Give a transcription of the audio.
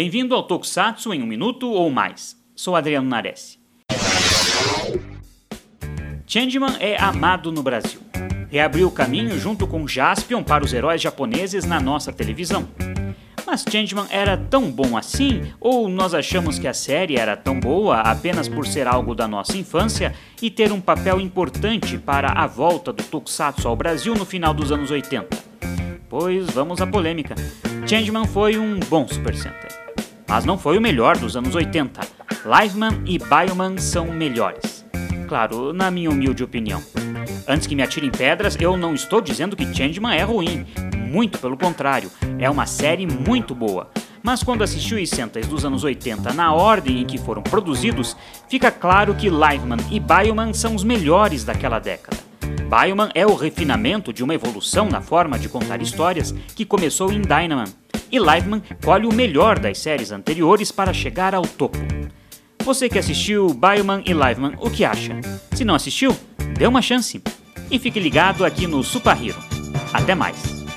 Bem-vindo ao Tokusatsu em um minuto ou mais. Sou Adriano Nares. Changeman é amado no Brasil. Reabriu o caminho junto com Jaspion para os heróis japoneses na nossa televisão. Mas Changeman era tão bom assim? Ou nós achamos que a série era tão boa apenas por ser algo da nossa infância e ter um papel importante para a volta do Tokusatsu ao Brasil no final dos anos 80? Pois vamos à polêmica. Changeman foi um bom Super Sentai. Mas não foi o melhor dos anos 80. Liveman e Bioman são melhores. Claro, na minha humilde opinião. Antes que me atirem pedras, eu não estou dizendo que Changeman é ruim. Muito pelo contrário, é uma série muito boa. Mas quando assisti os Sentais dos anos 80 na ordem em que foram produzidos, fica claro que Liveman e Bioman são os melhores daquela década. Bioman é o refinamento de uma evolução na forma de contar histórias que começou em Dynaman, e Liveman colhe o melhor das séries anteriores para chegar ao topo. Você que assistiu Bioman e Liveman, o que acha? Se não assistiu, dê uma chance. E fique ligado aqui no Super Hero. Até mais!